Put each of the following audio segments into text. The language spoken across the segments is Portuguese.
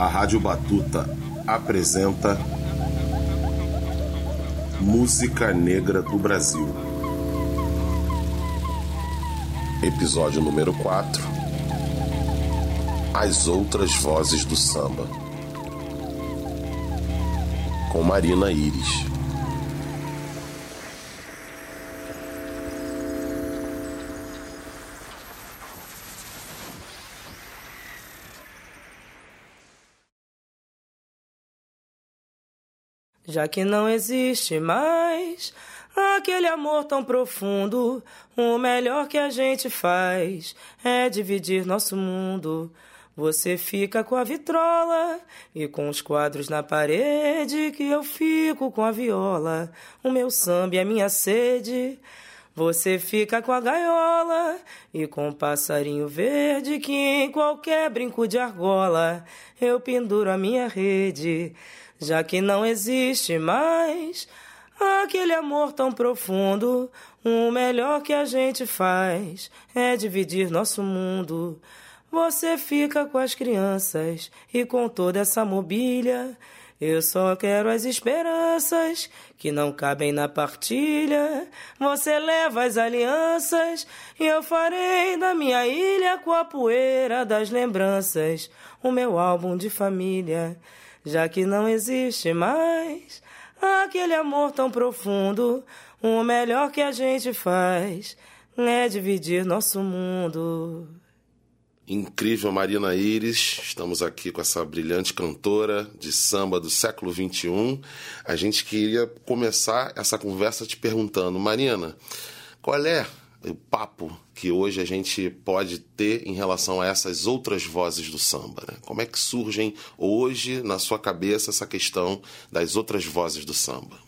A Rádio Batuta apresenta Música Negra do Brasil. Episódio número 4 As Outras Vozes do Samba. Com Marina Iris. Já que não existe mais aquele amor tão profundo, o melhor que a gente faz é dividir nosso mundo. Você fica com a vitrola e com os quadros na parede, que eu fico com a viola, o meu samba e a minha sede. Você fica com a gaiola e com o passarinho verde, que em qualquer brinco de argola eu penduro a minha rede já que não existe mais aquele amor tão profundo. O melhor que a gente faz é dividir nosso mundo. Você fica com as crianças e com toda essa mobília. Eu só quero as esperanças que não cabem na partilha. Você leva as alianças e eu farei da minha ilha com a poeira das lembranças o meu álbum de família já que não existe mais aquele amor tão profundo. O melhor que a gente faz é dividir nosso mundo. Incrível Marina Iris, estamos aqui com essa brilhante cantora de samba do século XXI. A gente queria começar essa conversa te perguntando, Marina, qual é o papo que hoje a gente pode ter em relação a essas outras vozes do samba? Né? Como é que surgem hoje na sua cabeça essa questão das outras vozes do samba?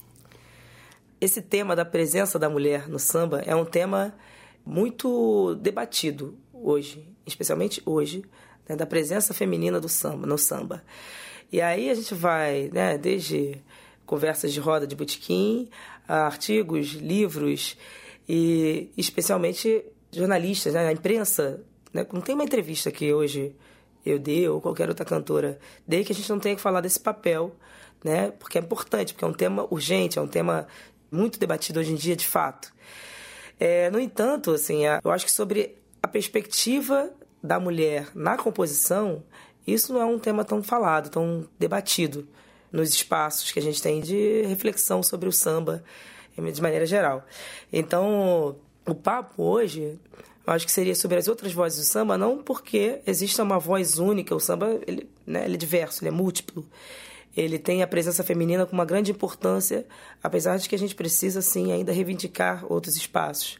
Esse tema da presença da mulher no samba é um tema muito debatido hoje, especialmente hoje, né, da presença feminina do samba no samba. E aí a gente vai, né, desde conversas de roda de botequim, artigos, livros e especialmente jornalistas, né, a imprensa. Né, não tem uma entrevista que hoje eu dei ou qualquer outra cantora dê que a gente não tenha que falar desse papel, né, porque é importante, porque é um tema urgente, é um tema muito debatido hoje em dia, de fato. É, no entanto, assim, eu acho que sobre a perspectiva da mulher na composição, isso não é um tema tão falado, tão debatido nos espaços que a gente tem de reflexão sobre o samba de maneira geral. Então, o papo hoje, eu acho que seria sobre as outras vozes do samba, não porque exista uma voz única, o samba ele, né, ele é diverso, ele é múltiplo. Ele tem a presença feminina com uma grande importância, apesar de que a gente precisa, sim, ainda reivindicar outros espaços.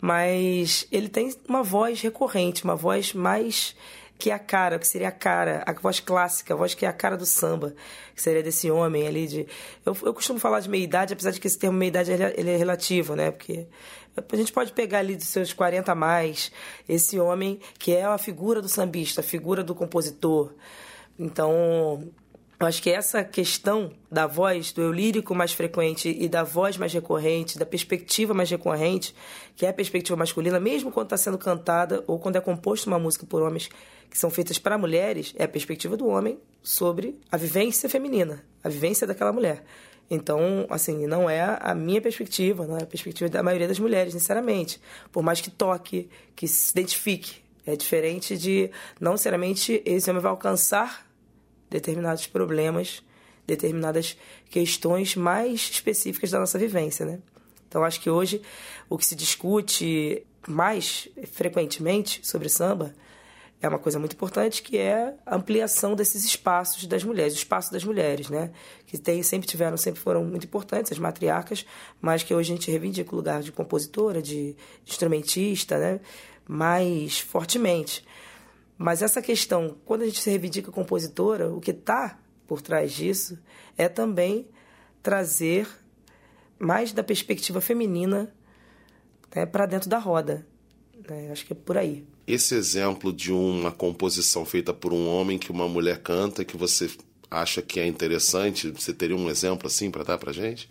Mas ele tem uma voz recorrente, uma voz mais que é a cara, que seria a cara, a voz clássica, a voz que é a cara do samba, que seria desse homem ali de... Eu, eu costumo falar de meia-idade, apesar de que esse termo meia-idade ele é relativo, né? Porque a gente pode pegar ali dos seus 40 a mais, esse homem que é a figura do sambista, a figura do compositor. Então, eu acho que essa questão da voz, do eu lírico mais frequente e da voz mais recorrente, da perspectiva mais recorrente, que é a perspectiva masculina, mesmo quando está sendo cantada ou quando é composta uma música por homens que são feitas para mulheres, é a perspectiva do homem sobre a vivência feminina, a vivência daquela mulher. Então, assim, não é a minha perspectiva, não é a perspectiva da maioria das mulheres, sinceramente. Por mais que toque, que se identifique. É diferente de, não necessariamente, esse homem vai alcançar determinados problemas, determinadas questões mais específicas da nossa vivência, né? Então acho que hoje o que se discute mais frequentemente sobre samba é uma coisa muito importante que é a ampliação desses espaços das mulheres, o espaço das mulheres, né? Que tem, sempre tiveram, sempre foram muito importantes, as matriarcas, mas que hoje a gente reivindica o lugar de compositora, de instrumentista, né? Mais fortemente. Mas essa questão, quando a gente se reivindica compositora, o que está por trás disso é também trazer mais da perspectiva feminina né, para dentro da roda. Né? Acho que é por aí. Esse exemplo de uma composição feita por um homem que uma mulher canta, que você acha que é interessante, você teria um exemplo assim para dar para gente?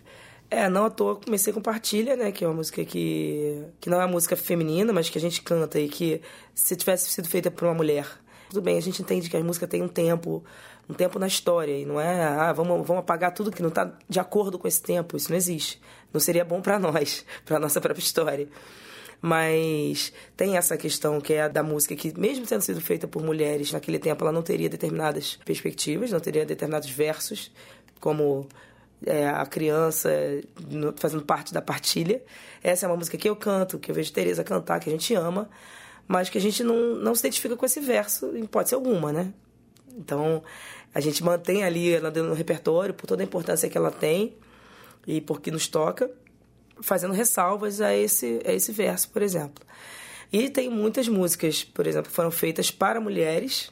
É, não à toa comecei com Partilha, né? Que é uma música que, que não é uma música feminina, mas que a gente canta e que se tivesse sido feita por uma mulher, Tudo bem, a gente entende que a música tem um tempo, um tempo na história, e não é, ah, vamos, vamos apagar tudo que não está de acordo com esse tempo. Isso não existe. Não seria bom para nós, para nossa própria história. Mas tem essa questão que é a da música, que mesmo tendo sido feita por mulheres naquele tempo, ela não teria determinadas perspectivas, não teria determinados versos, como é, a criança no, fazendo parte da partilha. Essa é uma música que eu canto, que eu vejo Tereza cantar, que a gente ama, mas que a gente não, não se identifica com esse verso, em hipótese alguma, né? Então, a gente mantém ali ela no repertório por toda a importância que ela tem e porque nos toca fazendo ressalvas a esse, a esse verso, por exemplo. E tem muitas músicas, por exemplo, foram feitas para mulheres,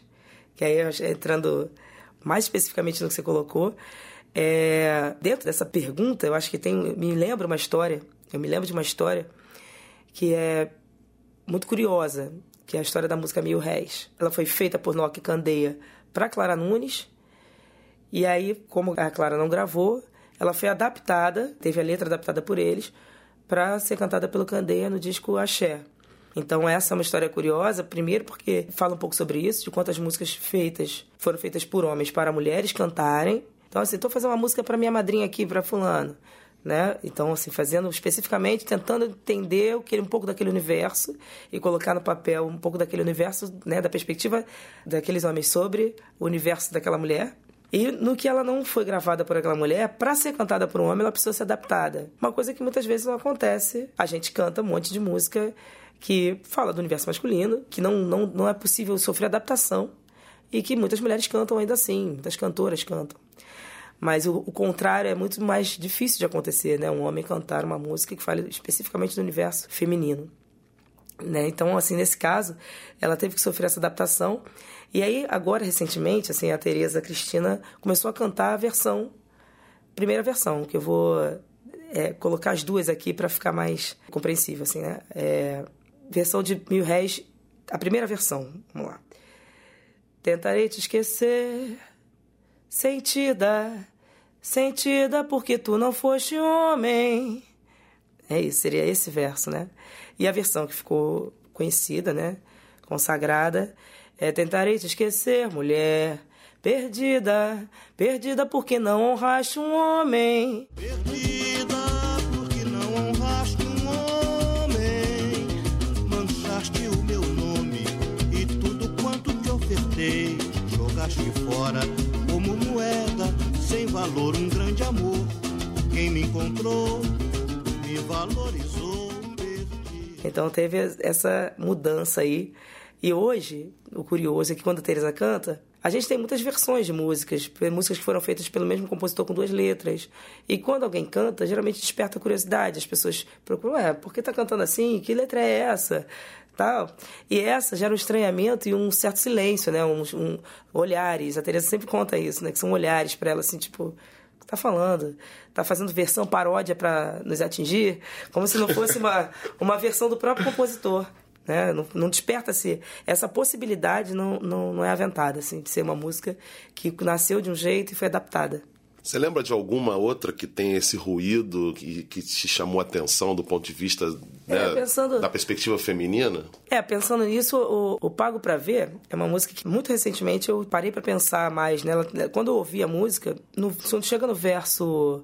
que aí entrando mais especificamente no que você colocou, é, dentro dessa pergunta, eu acho que tem, me lembra uma história, eu me lembro de uma história que é muito curiosa, que é a história da música Mil Réis. Ela foi feita por Nock Candeia para Clara Nunes, e aí, como a Clara não gravou, ela foi adaptada, teve a letra adaptada por eles, para ser cantada pelo Candeia no disco Axé. Então essa é uma história curiosa, primeiro porque fala um pouco sobre isso, de quantas músicas feitas foram feitas por homens para mulheres cantarem. Então assim, estou fazendo uma música para minha madrinha aqui, para fulano, né? Então assim, fazendo especificamente, tentando entender o que um pouco daquele universo e colocar no papel um pouco daquele universo, né, da perspectiva daqueles homens sobre o universo daquela mulher. E no que ela não foi gravada por aquela mulher, para ser cantada por um homem, ela precisou ser adaptada. Uma coisa que muitas vezes não acontece. A gente canta um monte de música que fala do universo masculino, que não, não, não é possível sofrer adaptação e que muitas mulheres cantam ainda assim, muitas cantoras cantam. Mas o, o, contrário é muito mais difícil de acontecer, né? Um homem cantar uma música que fale especificamente do universo feminino. Né? Então, assim, nesse caso, ela teve que sofrer essa adaptação e aí, agora, recentemente, assim, a Tereza Cristina começou a cantar a versão, primeira versão, que eu vou é, colocar as duas aqui para ficar mais compreensível, assim, né? É, versão de Mil Réis, a primeira versão, vamos lá. Tentarei te esquecer, sentida, sentida porque tu não foste homem. É isso, seria esse verso, né? E a versão que ficou conhecida, né? Consagrada, é tentarei te esquecer, mulher. Perdida, perdida porque não honraste um homem. Perdida porque não honraste um homem. Manchaste o meu nome e tudo quanto te ofertei. Jogaste fora como moeda, sem valor, um grande amor. Quem me encontrou, me valorizou. Perdi. Então teve essa mudança aí e hoje, o curioso é que quando a Teresa canta, a gente tem muitas versões de músicas, músicas que foram feitas pelo mesmo compositor com duas letras. E quando alguém canta, geralmente desperta curiosidade. As pessoas procuram, ué, por que tá cantando assim? Que letra é essa? Tal. E essa gera um estranhamento e um certo silêncio, né? Um, um olhares. A Teresa sempre conta isso, né? Que são olhares para ela, assim, tipo, tá falando? Tá fazendo versão paródia para nos atingir? Como se não fosse uma, uma versão do próprio compositor. Né? Não, não desperta-se. Essa possibilidade não, não, não é aventada, assim, de ser uma música que nasceu de um jeito e foi adaptada. Você lembra de alguma outra que tem esse ruído que, que te chamou a atenção do ponto de vista né, pensando... da perspectiva feminina? É, pensando nisso, o, o Pago para Ver é uma música que muito recentemente eu parei para pensar mais nela. Quando eu ouvi a música, no, quando chega no verso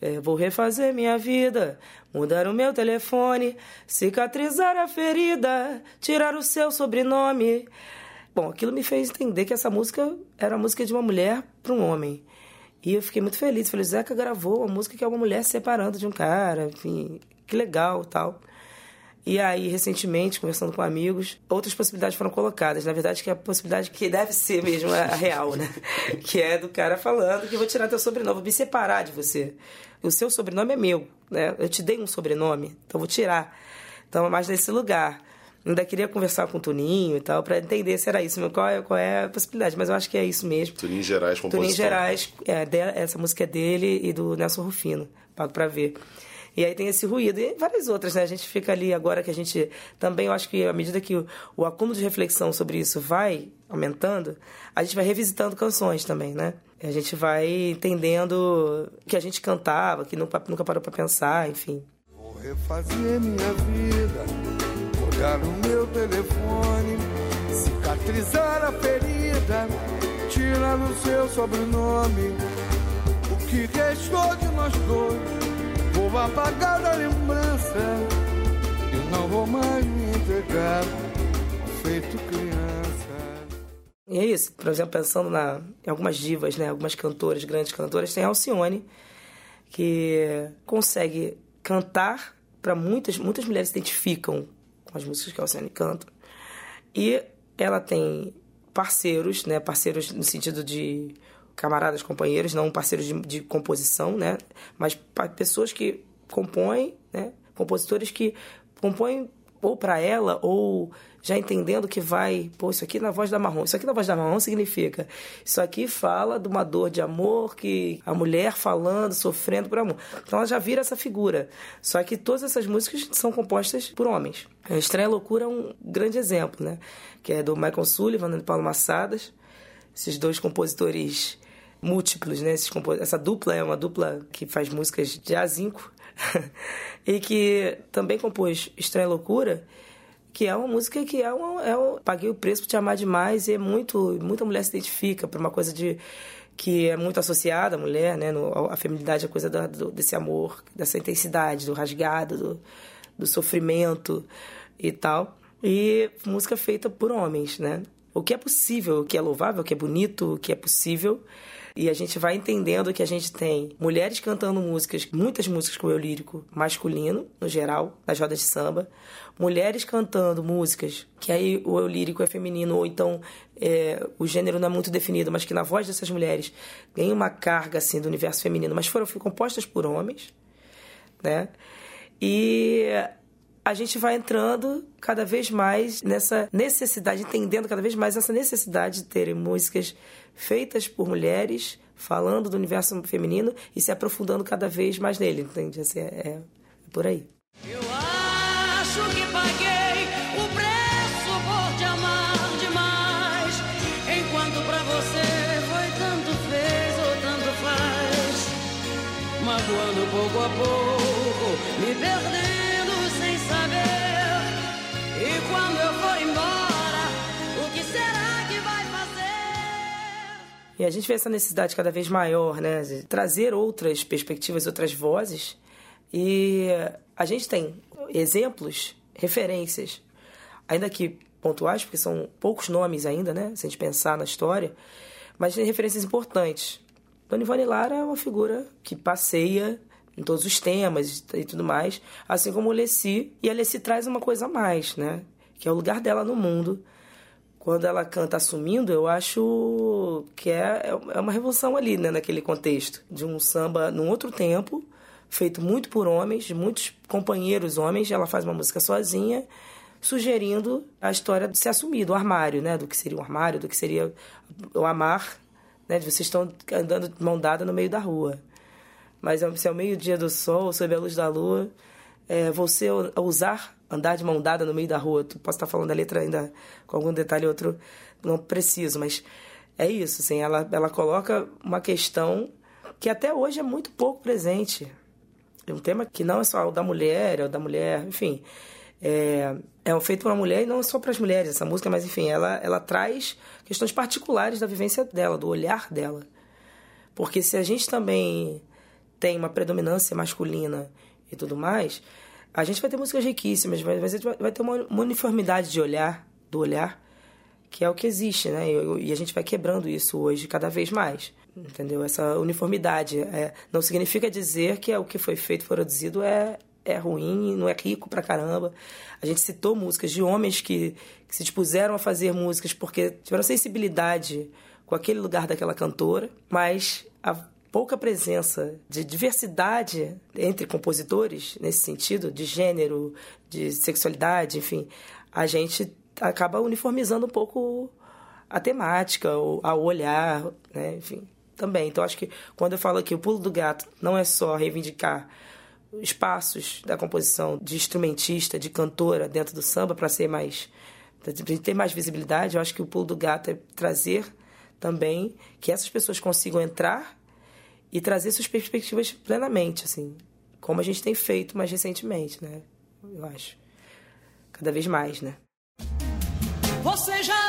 é, vou refazer minha vida, mudar o meu telefone, cicatrizar a ferida, tirar o seu sobrenome. Bom, aquilo me fez entender que essa música era a música de uma mulher para um homem. E eu fiquei muito feliz. Falei, Zeca gravou uma música que é uma mulher se separando de um cara, enfim, que legal tal. E aí, recentemente, conversando com amigos, outras possibilidades foram colocadas. Na verdade, que é a possibilidade que deve ser mesmo a real, né? que é do cara falando que vou tirar teu sobrenome, vou me separar de você. O seu sobrenome é meu, né? Eu te dei um sobrenome, então vou tirar. Então, é mais nesse lugar. Ainda queria conversar com o Tuninho e tal, para entender se era isso, qual é, qual é a possibilidade. Mas eu acho que é isso mesmo. Tuninho Gerais, compositor. Tuninho Gerais, é, essa música é dele e do Nelson Rufino, pago para ver. E aí tem esse ruído. E várias outras, né? A gente fica ali agora que a gente. Também eu acho que à medida que o, o acúmulo de reflexão sobre isso vai aumentando, a gente vai revisitando canções também, né? A gente vai entendendo que a gente cantava, que nunca, nunca parou para pensar, enfim. Vou refazer minha vida, olhar o meu telefone, cicatrizar a ferida, tirar o seu sobrenome. O que restou de nós dois, vou apagar da lembrança. E não vou mais me entregar, feito criança. E é isso, por exemplo, pensando na, em algumas divas, né, algumas cantoras, grandes cantoras, tem a Alcione, que consegue cantar para muitas, muitas mulheres se identificam com as músicas que a Alcione canta. E ela tem parceiros, né? Parceiros no sentido de camaradas, companheiros, não parceiros de, de composição, né? Mas pessoas que compõem, né? Compositores que compõem ou para ela ou já entendendo que vai, pô, isso aqui na voz da marrom. Isso aqui na voz da marrom significa. Isso aqui fala de uma dor de amor que a mulher falando, sofrendo por amor. Então ela já vira essa figura. Só que todas essas músicas são compostas por homens. A Estranha Loucura é um grande exemplo, né? Que é do Michael Sullivan e Paulo Massadas. Esses dois compositores múltiplos, né? Essa dupla é uma dupla que faz músicas de azinco e que também compôs Estranha Loucura que é uma música que é um, é um paguei o preço por te amar demais e é muito muita mulher se identifica por uma coisa de que é muito associada à mulher né no, a feminilidade é coisa do, desse amor dessa intensidade do rasgado do, do sofrimento e tal. E música feita por homens né. O que é possível o que é louvável o que é bonito o que é possível e a gente vai entendendo que a gente tem mulheres cantando músicas, muitas músicas com eu lírico masculino, no geral, nas rodas de samba. Mulheres cantando músicas que aí o eu lírico é feminino, ou então é, o gênero não é muito definido, mas que na voz dessas mulheres tem uma carga assim do universo feminino, mas foram compostas por homens, né? E a gente vai entrando cada vez mais nessa necessidade, entendendo cada vez mais essa necessidade de terem músicas feitas por mulheres, falando do universo feminino e se aprofundando cada vez mais nele, entende? Assim, é, é por aí. E a gente vê essa necessidade cada vez maior, né? De trazer outras perspectivas, outras vozes. E a gente tem exemplos, referências, ainda que pontuais, porque são poucos nomes ainda, né? Se a gente pensar na história, mas tem referências importantes. Dona Ivone Lara é uma figura que passeia em todos os temas e tudo mais, assim como o Leci. E a Leci traz uma coisa a mais, né? Que é o lugar dela no mundo. Quando ela canta assumindo, eu acho que é, é uma revolução ali, né? Naquele contexto. De um samba num outro tempo, feito muito por homens, muitos companheiros homens. Ela faz uma música sozinha, sugerindo a história de se assumir, do armário, né? Do que seria o armário, do que seria o amar, né? De vocês estão andando de mão dada no meio da rua. Mas se é o meio-dia do sol, sob a luz da lua, é, você usar, andar de mão dada no meio da rua. Posso estar falando a letra ainda com algum detalhe outro, não preciso, mas é isso, assim, ela, ela coloca uma questão que até hoje é muito pouco presente. É um tema que não é só o da mulher, é o da mulher, enfim. É, é feito para uma mulher e não só para as mulheres essa música, mas enfim, ela, ela traz questões particulares da vivência dela, do olhar dela. Porque se a gente também tem uma predominância masculina e tudo mais, a gente vai ter músicas riquíssimas, vai, vai ter uma, uma uniformidade de olhar, do olhar, que é o que existe, né? E, e a gente vai quebrando isso hoje cada vez mais, entendeu? Essa uniformidade é, não significa dizer que é o que foi feito, produzido é é ruim, não é rico pra caramba. A gente citou músicas de homens que, que se dispuseram a fazer músicas porque tiveram sensibilidade com aquele lugar daquela cantora, mas a pouca presença de diversidade entre compositores, nesse sentido, de gênero, de sexualidade, enfim, a gente acaba uniformizando um pouco a temática, o olhar, né? enfim, também. Então, acho que quando eu falo que o pulo do gato não é só reivindicar espaços da composição de instrumentista, de cantora dentro do samba para ser mais para ter mais visibilidade, eu acho que o pulo do gato é trazer também que essas pessoas consigam entrar e trazer suas perspectivas plenamente, assim, como a gente tem feito mais recentemente, né? Eu acho. Cada vez mais, né? Vocês já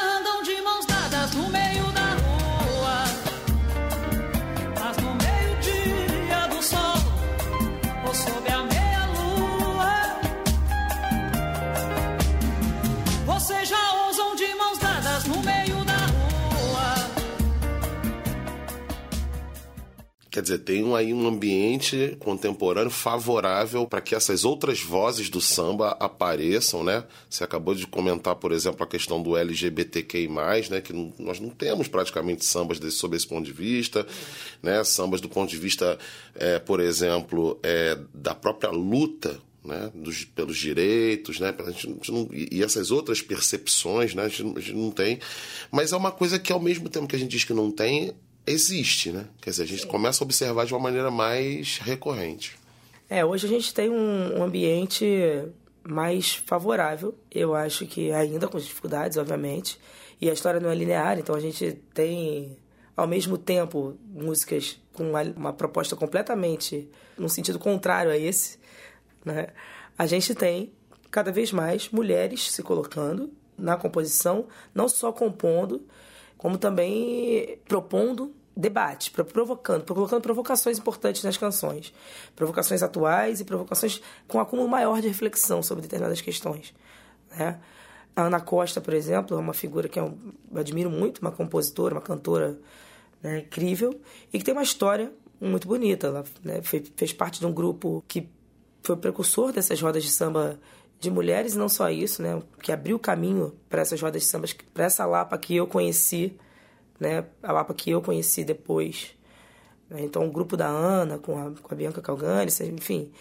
Quer dizer, tem aí um ambiente contemporâneo favorável para que essas outras vozes do samba apareçam, né? Você acabou de comentar, por exemplo, a questão do LGBTQI+, né? Que nós não temos praticamente sambas desse, sob esse ponto de vista, né? Sambas do ponto de vista, é, por exemplo, é, da própria luta né, dos, pelos direitos, né, a gente não, e essas outras percepções, né, a gente, a gente não tem. Mas é uma coisa que, ao mesmo tempo que a gente diz que não tem, existe, né? Quer dizer, a gente Sim. começa a observar de uma maneira mais recorrente. É, hoje a gente tem um, um ambiente mais favorável, eu acho que ainda com dificuldades, obviamente, e a história não é linear, então a gente tem ao mesmo tempo músicas com uma, uma proposta completamente no sentido contrário a esse, né? A gente tem cada vez mais mulheres se colocando na composição, não só compondo, como também propondo debate, provocando, colocando provocações importantes nas canções, provocações atuais e provocações com um acúmulo maior de reflexão sobre determinadas questões. Né? A Ana Costa, por exemplo, é uma figura que eu admiro muito, uma compositora, uma cantora né, incrível e que tem uma história muito bonita. Ela né, fez parte de um grupo que foi precursor dessas rodas de samba de mulheres, não só isso, né, que abriu caminho para essas rodas de samba, para essa Lapa que eu conheci, né, a Lapa que eu conheci depois. Né, então, o grupo da Ana, com a, com a Bianca Calgani, enfim,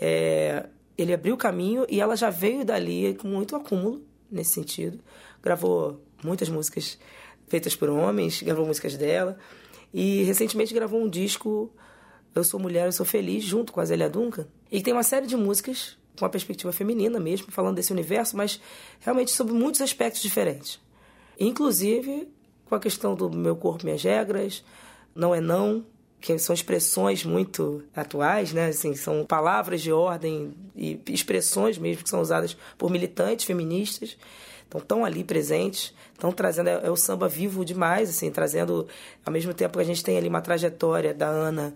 é, ele abriu caminho e ela já veio dali com muito acúmulo nesse sentido. Gravou muitas músicas feitas por homens, gravou músicas dela e recentemente gravou um disco Eu Sou Mulher, Eu Sou Feliz, junto com a Zélia Duncan. E tem uma série de músicas com uma perspectiva feminina mesmo, falando desse universo, mas realmente sobre muitos aspectos diferentes. Inclusive com a questão do meu corpo, minhas regras, não é não, que são expressões muito atuais, né? Assim, são palavras de ordem e expressões mesmo que são usadas por militantes feministas. Então, estão ali presentes, estão trazendo. É, é, o samba vivo demais, assim, trazendo. Ao mesmo tempo que a gente tem ali uma trajetória da Ana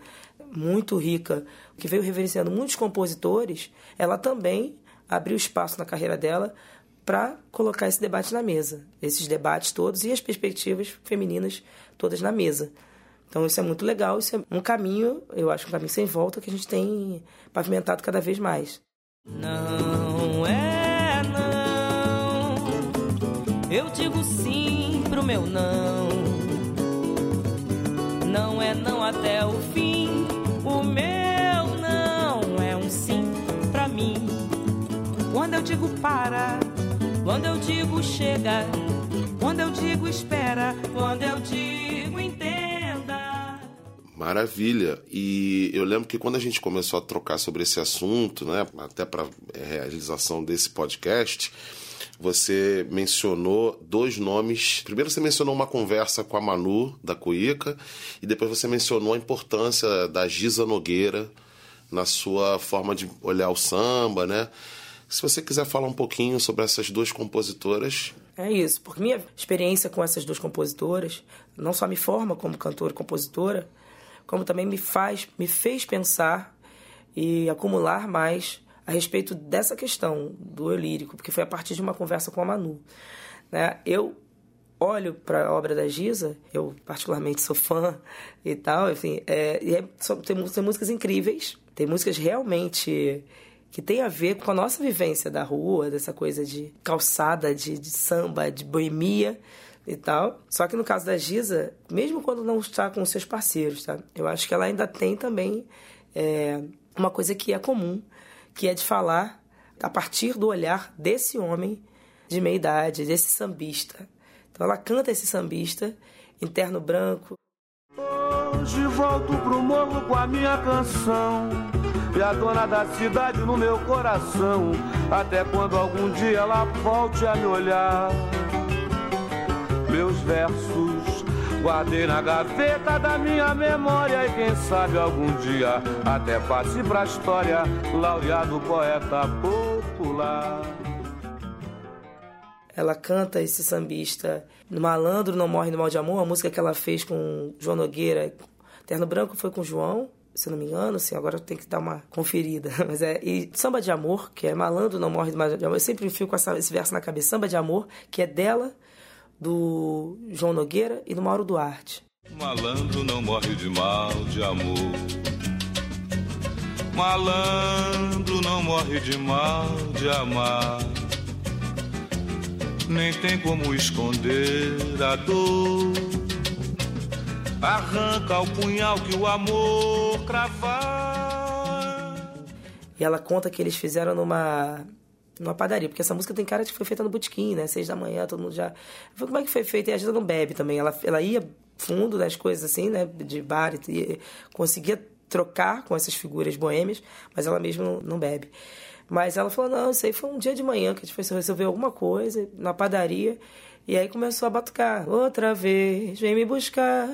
muito rica, que veio reverenciando muitos compositores, ela também abriu espaço na carreira dela para colocar esse debate na mesa, esses debates todos e as perspectivas femininas todas na mesa. Então isso é muito legal, isso é um caminho, eu acho um caminho sem volta que a gente tem pavimentado cada vez mais. Não é não. Eu digo sim pro meu não. Não é não até o fim. Digo para, quando eu digo chega, quando eu digo espera, quando eu digo entenda. Maravilha. E eu lembro que quando a gente começou a trocar sobre esse assunto, né, até para realização desse podcast, você mencionou dois nomes. Primeiro você mencionou uma conversa com a Manu da Cuíca e depois você mencionou a importância da Giza Nogueira na sua forma de olhar o samba, né? Se você quiser falar um pouquinho sobre essas duas compositoras. É isso, porque minha experiência com essas duas compositoras não só me forma como cantora e compositora, como também me faz, me fez pensar e acumular mais a respeito dessa questão do eu lírico, porque foi a partir de uma conversa com a Manu. Né? Eu olho para a obra da Giza, eu particularmente sou fã e tal, enfim, é, e é, tem, tem músicas incríveis, tem músicas realmente que tem a ver com a nossa vivência da rua, dessa coisa de calçada, de, de samba, de boemia e tal. Só que no caso da Giza, mesmo quando não está com seus parceiros, tá? Eu acho que ela ainda tem também é, uma coisa que é comum, que é de falar a partir do olhar desse homem de meia idade, desse sambista. Então ela canta esse sambista, interno branco. Hoje volto pro morro com a minha canção. E a dona da cidade no meu coração. Até quando algum dia ela volte a me olhar. Meus versos Guardei na gaveta da minha memória e quem sabe algum dia até passe pra história, laureado poeta popular. Ela canta esse sambista no Malandro Não Morre no Mal de Amor, a música que ela fez com João Nogueira. Terno Branco foi com João, se não me engano, assim, agora tem que dar uma conferida. Mas é. E Samba de Amor, que é Malandro Não Morre de Amor. Eu sempre fico com essa, esse verso na cabeça. Samba de Amor, que é dela do João Nogueira e do Mauro Duarte. Malandro não morre de mal de amor. Malandro não morre de mal de amar. Nem tem como esconder a dor. Arranca o punhal que o amor cravar. E ela conta que eles fizeram numa numa padaria, porque essa música tem cara de que foi feita no botequim, né? Seis da manhã, todo mundo já. Como é que foi feita? E a gente não bebe também. Ela, ela ia fundo das coisas assim, né? De bar e, e conseguia trocar com essas figuras boêmias, mas ela mesma não, não bebe. Mas ela falou: não, isso aí foi um dia de manhã que a gente foi resolver alguma coisa na padaria. E aí começou a batucar. Outra vez, vem me buscar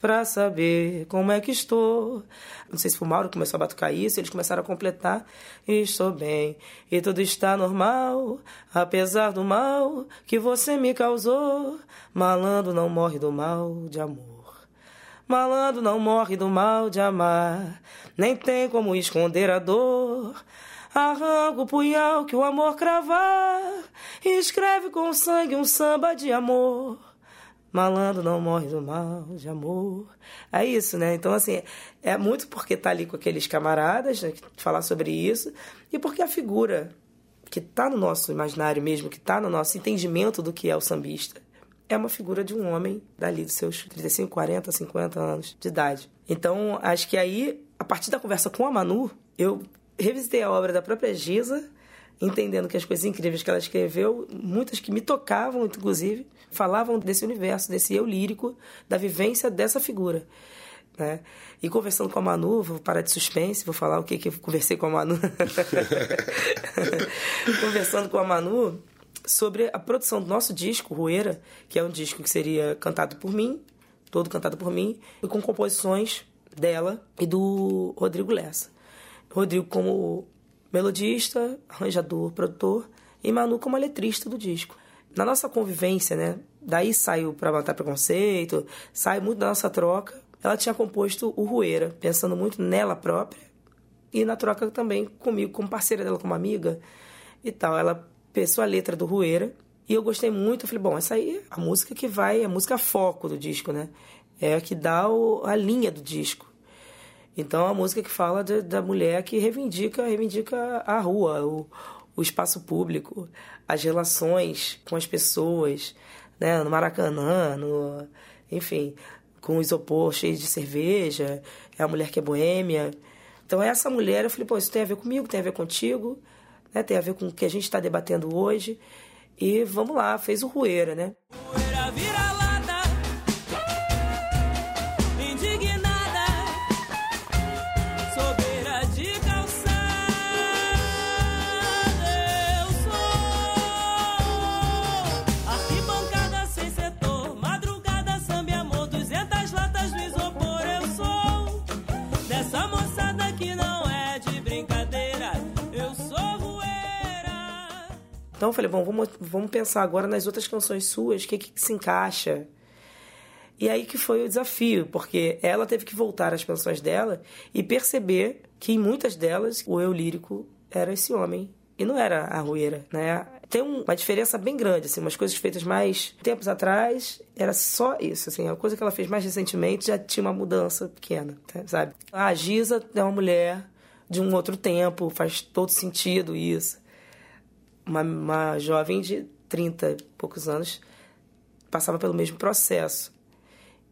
pra saber como é que estou. Não sei se foi o Mauro que começou a batucar isso, eles começaram a completar. Estou bem, e tudo está normal, apesar do mal que você me causou. Malandro não morre do mal de amor. Malandro não morre do mal de amar, nem tem como esconder a dor. Arranca o punhal que o amor cravar escreve com sangue um samba de amor. Malandro não morre do mal de amor. É isso, né? Então, assim, é muito porque tá ali com aqueles camaradas, né, falar sobre isso, e porque a figura que tá no nosso imaginário mesmo, que tá no nosso entendimento do que é o sambista, é uma figura de um homem dali dos seus 35, 40, 50 anos de idade. Então, acho que aí, a partir da conversa com a Manu, eu revisitei a obra da própria Giza, entendendo que as coisas incríveis que ela escreveu, muitas que me tocavam, inclusive, falavam desse universo, desse eu lírico, da vivência dessa figura. Né? E conversando com a Manu, vou parar de suspense, vou falar o que, que eu conversei com a Manu. conversando com a Manu sobre a produção do nosso disco, Rueira, que é um disco que seria cantado por mim, todo cantado por mim, e com composições dela e do Rodrigo Lessa. Rodrigo como melodista, arranjador, produtor, e Manu como letrista do disco. Na nossa convivência, né? Daí saiu para matar preconceito, sai muito da nossa troca. Ela tinha composto o Rueira, pensando muito nela própria e na troca também comigo, como parceira dela, como amiga e tal. Ela pensou a letra do Rueira e eu gostei muito. Eu falei, bom, essa aí é a música que vai, é a música foco do disco, né? É a que dá o, a linha do disco. Então, a música que fala de, da mulher que reivindica, reivindica a rua, o, o espaço público, as relações com as pessoas, né? No Maracanã, no, enfim, com o isopor cheio de cerveja, é a mulher que é boêmia. Então, essa mulher, eu falei, pô, isso tem a ver comigo, tem a ver contigo, né? tem a ver com o que a gente está debatendo hoje. E vamos lá, fez o Rueira, né? Poeira Então eu falei, bom, vamos, vamos pensar agora nas outras canções suas, o que, que se encaixa. E aí que foi o desafio, porque ela teve que voltar às canções dela e perceber que em muitas delas o eu lírico era esse homem e não era a rueira, né? Tem um- uma diferença bem grande, assim, umas coisas feitas mais tempos atrás era só isso, assim, a coisa que ela fez mais recentemente já tinha uma mudança pequena, tá, sabe? A Giza é uma mulher de um outro tempo, faz todo sentido isso uma, uma jovem de 30 e poucos anos passava pelo mesmo processo.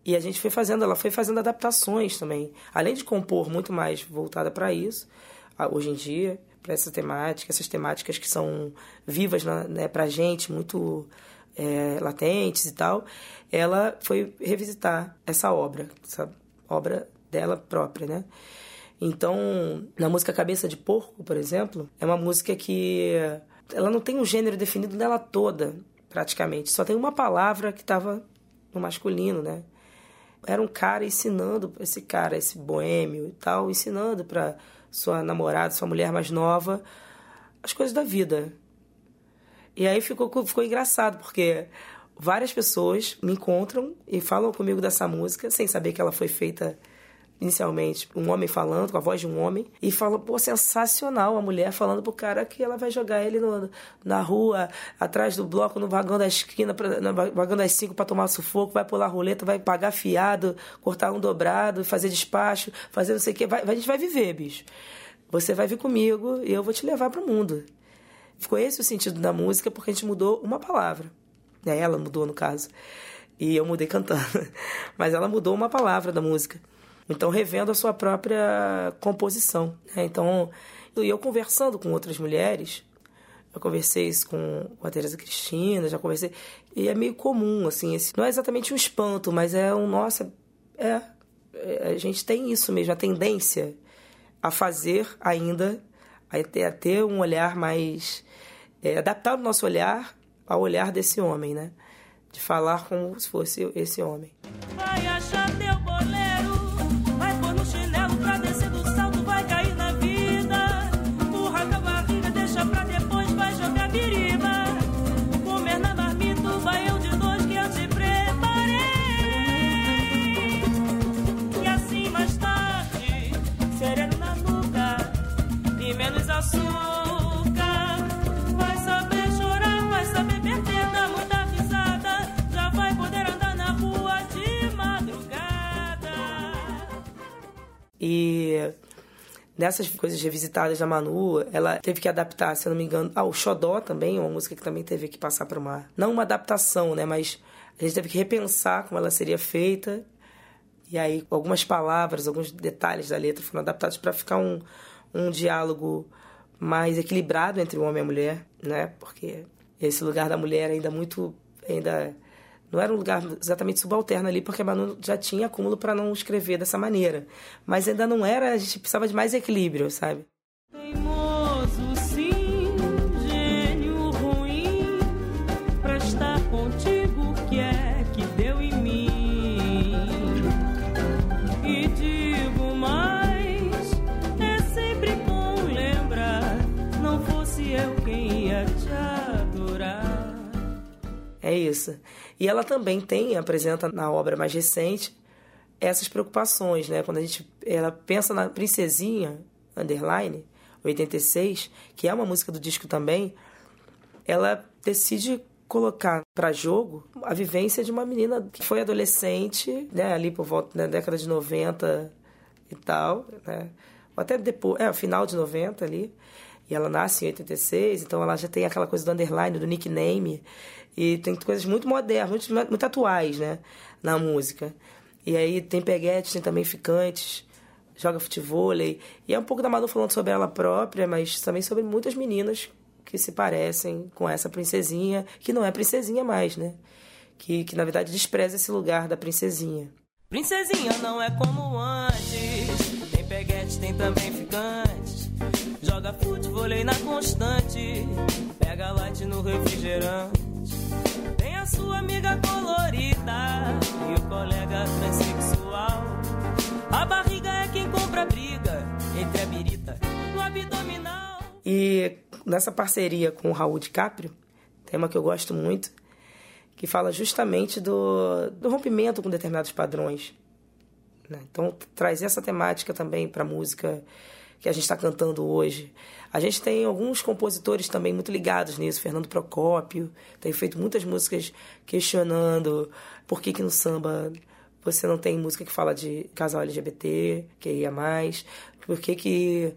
E a gente foi fazendo, ela foi fazendo adaptações também. Além de compor muito mais voltada para isso, hoje em dia, para essa temática, essas temáticas que são vivas né, para a gente, muito é, latentes e tal, ela foi revisitar essa obra, essa obra dela própria, né? Então, na música Cabeça de Porco, por exemplo, é uma música que ela não tem um gênero definido nela toda, praticamente. Só tem uma palavra que estava no masculino, né? Era um cara ensinando esse cara, esse boêmio e tal, ensinando para sua namorada, sua mulher mais nova, as coisas da vida. E aí ficou, ficou engraçado, porque várias pessoas me encontram e falam comigo dessa música, sem saber que ela foi feita inicialmente um homem falando, com a voz de um homem, e fala, pô, sensacional a mulher falando pro cara que ela vai jogar ele no, na rua, atrás do bloco, no vagão da esquina, pra, no vagão das cinco para tomar sufoco, vai pular roleta, vai pagar fiado, cortar um dobrado, fazer despacho, fazer não sei o que. Vai, a gente vai viver, bicho. Você vai vir comigo e eu vou te levar pro mundo. Ficou esse o sentido da música, porque a gente mudou uma palavra. Né? Ela mudou, no caso. E eu mudei cantando. Mas ela mudou uma palavra da música. Então, revendo a sua própria composição. Né? Então, e eu conversando com outras mulheres, eu conversei isso com, a Teresa Cristina, já conversei. E é meio comum, assim, esse, não é exatamente um espanto, mas é um, nossa, é, é a gente tem isso mesmo, a tendência a fazer ainda, a ter, a ter um olhar mais é, adaptar o nosso olhar ao olhar desse homem, né? De falar como se fosse esse homem. E nessas coisas revisitadas da Manu, ela teve que adaptar, se não me engano, ah, o Xodó também, uma música que também teve que passar por uma, não uma adaptação, né, mas a gente teve que repensar como ela seria feita. E aí algumas palavras, alguns detalhes da letra foram adaptados para ficar um, um diálogo mais equilibrado entre o homem e a mulher, né? Porque esse lugar da mulher ainda muito ainda não era um lugar exatamente subalterno ali, porque a Manu já tinha acúmulo para não escrever dessa maneira. Mas ainda não era, a gente precisava de mais equilíbrio, sabe? Teimoso, sim, gênio ruim, pra estar contigo, que é que deu em mim? E digo mais, é sempre bom lembrar, não fosse eu quem ia te adorar. É isso. E ela também tem, apresenta na obra mais recente, essas preocupações, né? Quando a gente ela pensa na Princesinha, Underline, 86, que é uma música do disco também, ela decide colocar para jogo a vivência de uma menina que foi adolescente, né, ali por volta da década de 90 e tal, né? Até depois, é, final de 90 ali. E ela nasce em 86, então ela já tem aquela coisa do underline, do nickname. E tem coisas muito modernas, muito, muito atuais, né? Na música. E aí tem peguetes, tem também ficantes, joga futevôlei. E é um pouco da Manu falando sobre ela própria, mas também sobre muitas meninas que se parecem com essa princesinha, que não é princesinha mais, né? Que, que na verdade despreza esse lugar da princesinha. Princesinha não é como antes. Tem peguete, tem também ficante. Joga futevôlei na constante. Pega light no refrigerante. Tem a sua amiga colorida e o colega transexual. A barriga é quem compra briga entre a birita no abdominal. E nessa parceria com o Raul DiCaprio, tema que eu gosto muito, que fala justamente do, do rompimento com determinados padrões. né? Então, traz essa temática também para a música que a gente está cantando hoje. A gente tem alguns compositores também muito ligados nisso. Fernando Procópio tem feito muitas músicas questionando por que, que no samba você não tem música que fala de casal LGBT, que ia mais. Por que, que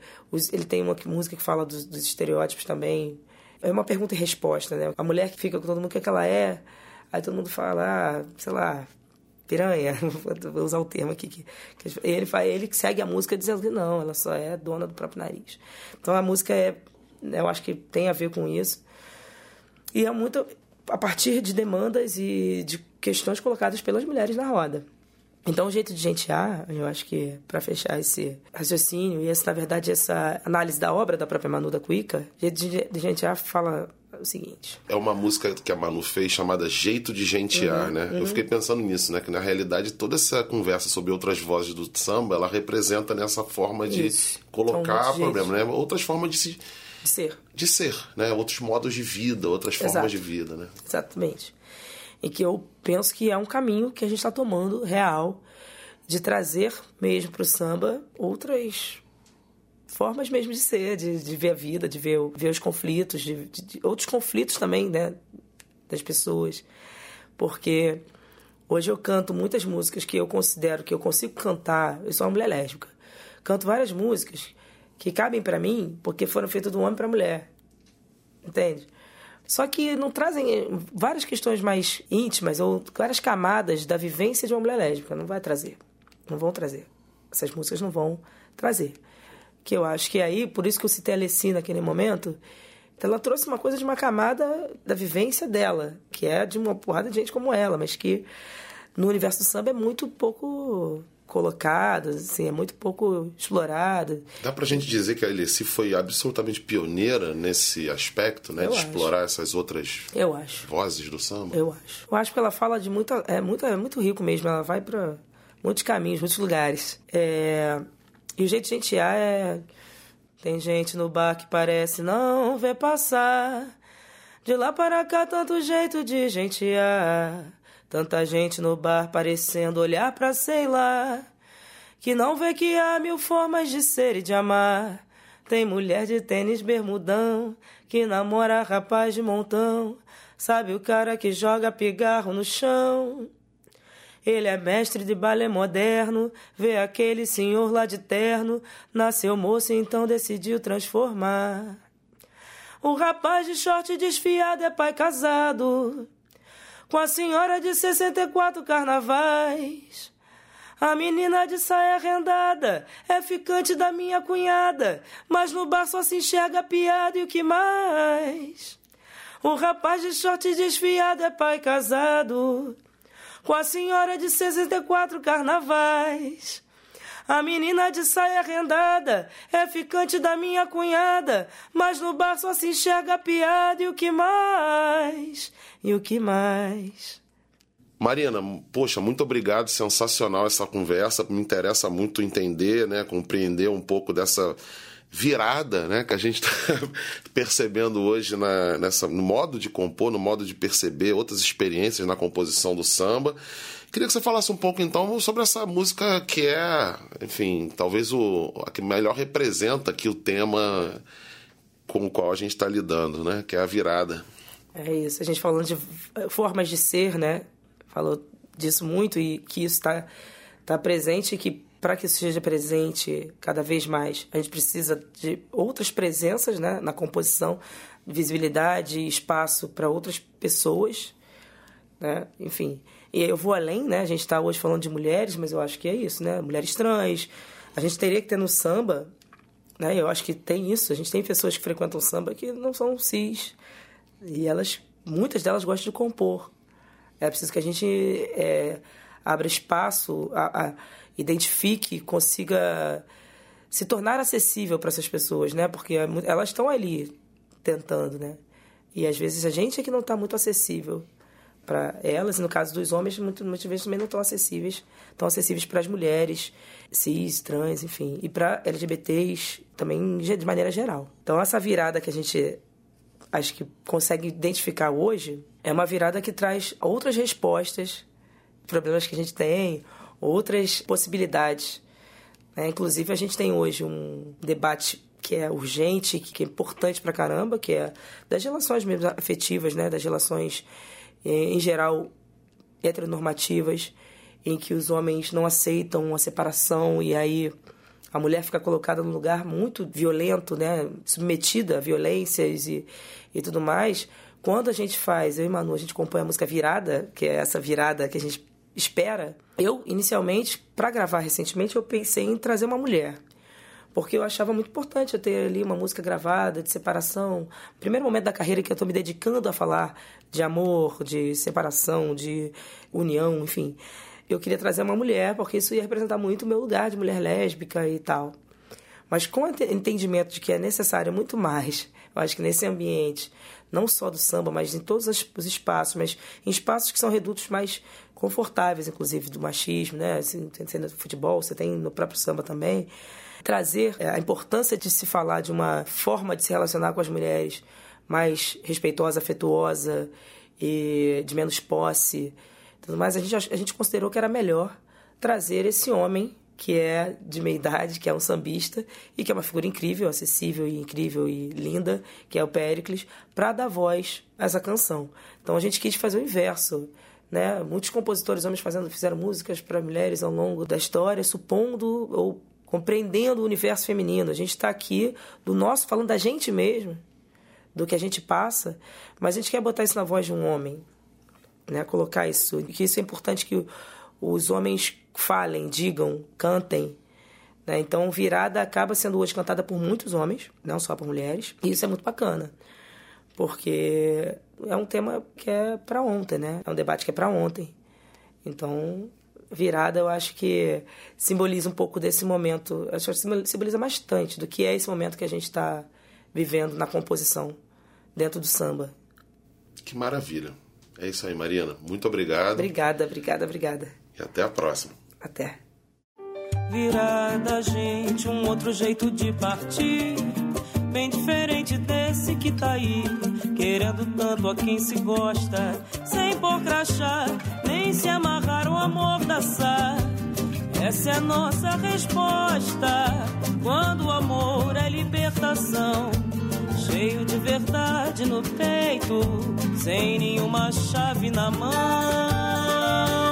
ele tem uma música que fala dos, dos estereótipos também. É uma pergunta e resposta, né? A mulher que fica com todo mundo, o que, é que ela é? Aí todo mundo fala, ah, sei lá, piranha, vou usar o termo aqui. Que, que ele, faz, ele segue a música dizendo que não, ela só é dona do próprio nariz. Então a música é, eu acho que tem a ver com isso. E é muito a partir de demandas e de questões colocadas pelas mulheres na roda. Então, o jeito de gentear, eu acho que para fechar esse raciocínio, e essa, na verdade, essa análise da obra da própria Manu da Cuica, o jeito de de gentear fala o seguinte: É uma música que a Manu fez chamada Jeito de Uhum, Gentear, né? Eu fiquei pensando nisso, né? Que na realidade toda essa conversa sobre outras vozes do samba, ela representa nessa forma de Isso. colocar São outros problema, né? Outras formas de se de ser. de ser, né? Outros modos de vida, outras formas Exato. de vida, né? Exatamente. E que eu penso que é um caminho que a gente está tomando real de trazer mesmo para o samba outras formas mesmo de ser, de, de ver a vida, de ver, ver os conflitos, de, de, de outros conflitos também, né, das pessoas. Porque hoje eu canto muitas músicas que eu considero que eu consigo cantar, eu sou uma mulher lésbica. Canto várias músicas que cabem para mim porque foram feitas do homem para mulher. Entende? Só que não trazem várias questões mais íntimas ou várias camadas da vivência de uma mulher lésbica. Não vai trazer. Não vão trazer. Essas músicas não vão trazer. Que eu acho que aí, por isso que eu citei a Alessi naquele momento, ela trouxe uma coisa de uma camada da vivência dela, que é de uma porrada de gente como ela, mas que no universo do samba é muito pouco colocada, assim, é muito pouco explorada. Dá pra gente dizer que a Alessi foi absolutamente pioneira nesse aspecto, né? Eu de acho. explorar essas outras Eu acho. vozes do samba? Eu acho. Eu acho que ela fala de muita. É muito, é muito rico mesmo. Ela vai para muitos caminhos, muitos lugares. É, e o jeito de gentear é. Tem gente no bar que parece não ver passar. De lá para cá, tanto jeito de gentear. Tanta gente no bar parecendo olhar pra sei lá. Que não vê que há mil formas de ser e de amar. Tem mulher de tênis bermudão que namora rapaz de montão. Sabe o cara que joga pigarro no chão? Ele é mestre de balé moderno, vê aquele senhor lá de terno, nasceu moço e então decidiu transformar. O rapaz de short desfiado é pai casado, com a senhora de 64 carnavais. A menina de saia rendada é ficante da minha cunhada, mas no bar só se enxerga piada e o que mais? O rapaz de short desfiado é pai casado, com a senhora de 64 carnavais. A menina de saia rendada é ficante da minha cunhada, mas no bar só se enxerga piada e o que mais? E o que mais? Marina, poxa, muito obrigado, sensacional essa conversa. Me interessa muito entender, né, compreender um pouco dessa virada, né, que a gente está percebendo hoje na, nessa, no modo de compor, no modo de perceber outras experiências na composição do samba. Queria que você falasse um pouco então sobre essa música que é, enfim, talvez o a que melhor representa aqui o tema com o qual a gente está lidando, né, que é a virada. É isso, a gente falando de formas de ser, né? Falou disso muito e que isso está tá presente e que para que isso seja presente cada vez mais, a gente precisa de outras presenças né, na composição, visibilidade espaço para outras pessoas, né? Enfim, e eu vou além, né? A gente está hoje falando de mulheres, mas eu acho que é isso, né? Mulheres trans. A gente teria que ter no samba, né? Eu acho que tem isso. A gente tem pessoas que frequentam samba que não são cis e elas, muitas delas gostam de compor. É preciso que a gente é, abra espaço, a, a, identifique, consiga se tornar acessível para essas pessoas, né? Porque é elas estão ali tentando, né? E às vezes a gente é que não está muito acessível para elas, e no caso dos homens, muito- muitas vezes também não estão acessíveis, estão acessíveis para as mulheres, cis, trans, enfim, e para LGBTs também de maneira geral. Então essa virada que a gente acho que consegue identificar hoje é uma virada que traz outras respostas, problemas que a gente tem, outras possibilidades. né? Inclusive, a gente tem hoje um debate que é urgente, que é importante pra caramba, que é das relações mesmo afetivas, né? das relações, eh, em geral, heteronormativas, em que os homens não aceitam a separação e aí a mulher fica colocada num lugar muito violento, né? submetida a violências e, e tudo mais. Quando a gente faz, eu e Manu, a gente compõe a música Virada, que é essa virada que a gente espera. Eu, inicialmente, para gravar recentemente, eu pensei em trazer uma mulher. Porque eu achava muito importante eu ter ali uma música gravada de separação. Primeiro momento da carreira que eu estou me dedicando a falar de amor, de separação, de união, enfim. Eu queria trazer uma mulher, porque isso ia representar muito o meu lugar de mulher lésbica e tal. Mas com o ente- entendimento de que é necessário muito mais, eu acho que nesse ambiente, não só do samba, mas em todos os os espaços, mas em espaços que são redutos mais confortáveis, inclusive do machismo, né? Assim, tem no futebol, você tem no próprio samba também. Trazer é, a importância de se falar de uma forma de se relacionar com as mulheres mais respeitosa, afetuosa e de menos posse, tudo mais, a gente, a gente considerou que era melhor trazer esse homem que é de meia idade, que é um sambista e que é uma figura incrível, acessível e incrível e linda, que é o Péricles, para dar voz a essa canção. Então a gente quis fazer o inverso. Né? Muitos compositores homens fazendo, fizeram músicas para mulheres ao longo da história, supondo ou compreendendo o universo feminino. A gente está aqui do nosso, falando da gente mesmo, do que a gente passa, mas a gente quer botar isso na voz de um homem, né? Colocar isso, que isso é importante que os homens falem, digam, cantem. Né? Então, Virada acaba sendo hoje cantada por muitos homens, não só por mulheres. E isso é muito bacana, porque é um tema que é para ontem, né? É um debate que é para ontem. Então, Virada eu acho que simboliza um pouco desse momento, acho que simboliza bastante do que é esse momento que a gente está vivendo na composição dentro do samba. Que maravilha. É isso aí, Marina. Muito obrigado. Obrigada, obrigada, obrigada. E até a próxima. Até. Virada, gente, um outro jeito de partir. Bem diferente desse que tá aí. Querendo tanto a quem se gosta. Sem por crachá, nem se amarrar o amor da sá. Essa é a nossa resposta. Quando o amor é libertação. Cheio de verdade no peito. Sem nenhuma chave na mão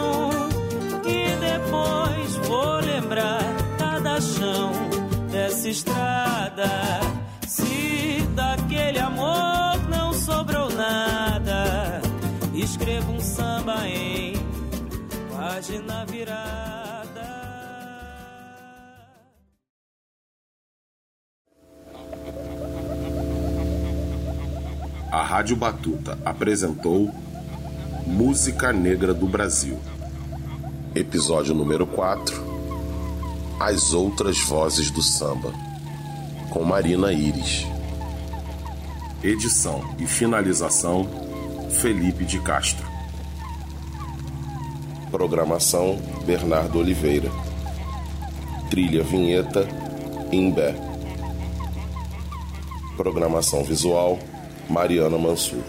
vou lembrar cada chão dessa estrada. Se daquele amor não sobrou nada, escrevo um samba em página virada. A Rádio Batuta apresentou Música Negra do Brasil episódio número 4 As Outras Vozes do Samba, com Marina Iris. Edição e finalização: Felipe de Castro. Programação: Bernardo Oliveira. Trilha Vinheta: Imbé. Programação visual: Mariana Mansur.